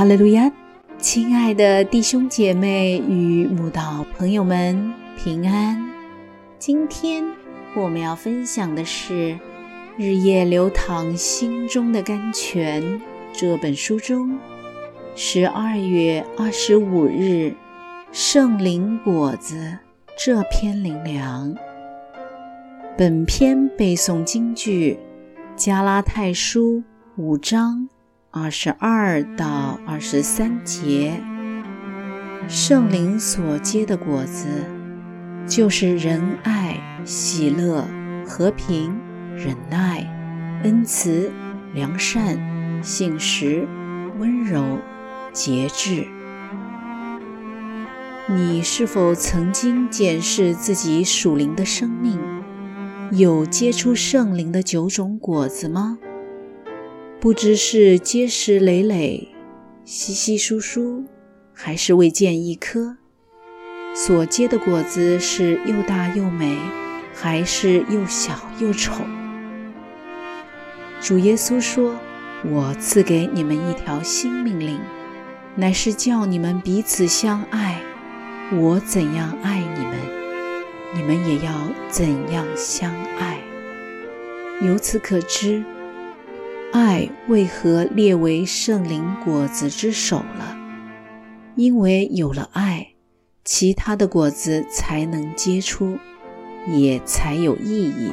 哈利路亚，亲爱的弟兄姐妹与慕道朋友们，平安！今天我们要分享的是《日夜流淌心中的甘泉》这本书中十二月二十五日圣灵果子这篇灵粮。本篇背诵京剧加拉太书五章。二十二到二十三节，圣灵所结的果子，就是仁爱、喜乐、和平、忍耐、恩慈、良善、信实、温柔、节制。你是否曾经检视自己属灵的生命，有结出圣灵的九种果子吗？不知是结实累累、稀稀疏疏，还是未见一颗，所结的果子是又大又美，还是又小又丑？主耶稣说：“我赐给你们一条新命令，乃是叫你们彼此相爱。我怎样爱你们，你们也要怎样相爱。由此可知。”爱为何列为圣灵果子之首了？因为有了爱，其他的果子才能结出，也才有意义。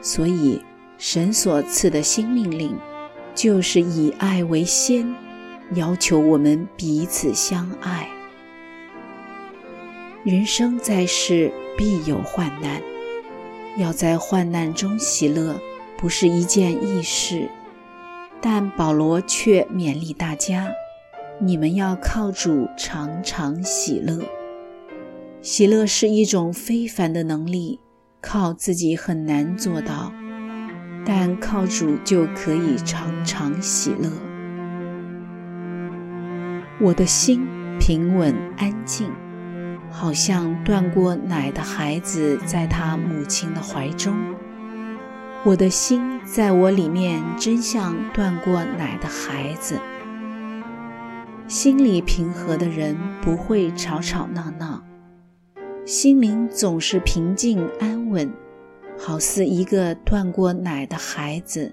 所以，神所赐的新命令，就是以爱为先，要求我们彼此相爱。人生在世，必有患难，要在患难中喜乐，不是一件易事。但保罗却勉励大家：“你们要靠主常常喜乐。喜乐是一种非凡的能力，靠自己很难做到，但靠主就可以常常喜乐。我的心平稳安静，好像断过奶的孩子在他母亲的怀中。”我的心在我里面，真像断过奶的孩子。心里平和的人不会吵吵闹闹，心灵总是平静安稳，好似一个断过奶的孩子，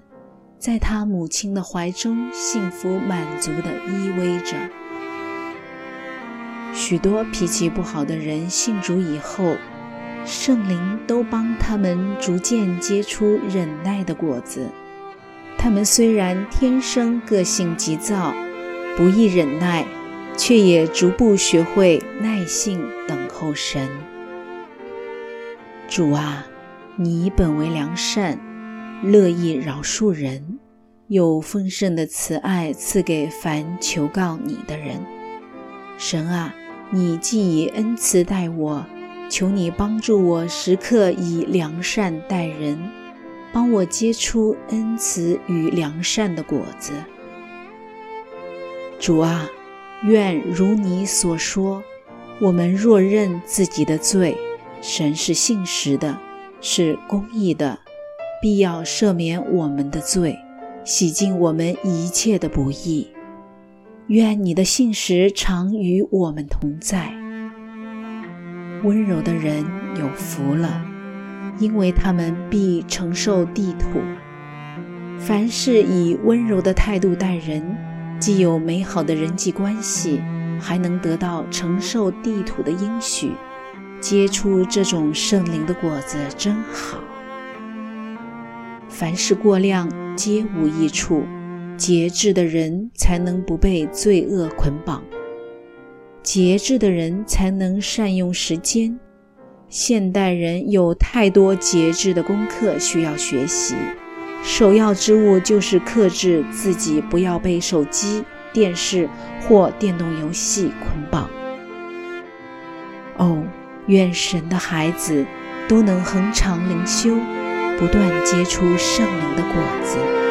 在他母亲的怀中幸福满足地依偎着。许多脾气不好的人信主以后。圣灵都帮他们逐渐结出忍耐的果子。他们虽然天生个性急躁，不易忍耐，却也逐步学会耐性等候神。主啊，你本为良善，乐意饶恕人，有丰盛的慈爱赐给凡求告你的人。神啊，你既以恩慈待我。求你帮助我，时刻以良善待人，帮我结出恩慈与良善的果子。主啊，愿如你所说，我们若认自己的罪，神是信实的，是公义的，必要赦免我们的罪，洗净我们一切的不义。愿你的信实常与我们同在。温柔的人有福了，因为他们必承受地土。凡是以温柔的态度待人，既有美好的人际关系，还能得到承受地土的应许，结出这种圣灵的果子，真好。凡事过量，皆无益处。节制的人才能不被罪恶捆绑。节制的人才能善用时间。现代人有太多节制的功课需要学习，首要之务就是克制自己，不要被手机、电视或电动游戏捆绑。哦，愿神的孩子都能恒常灵修，不断结出圣灵的果子。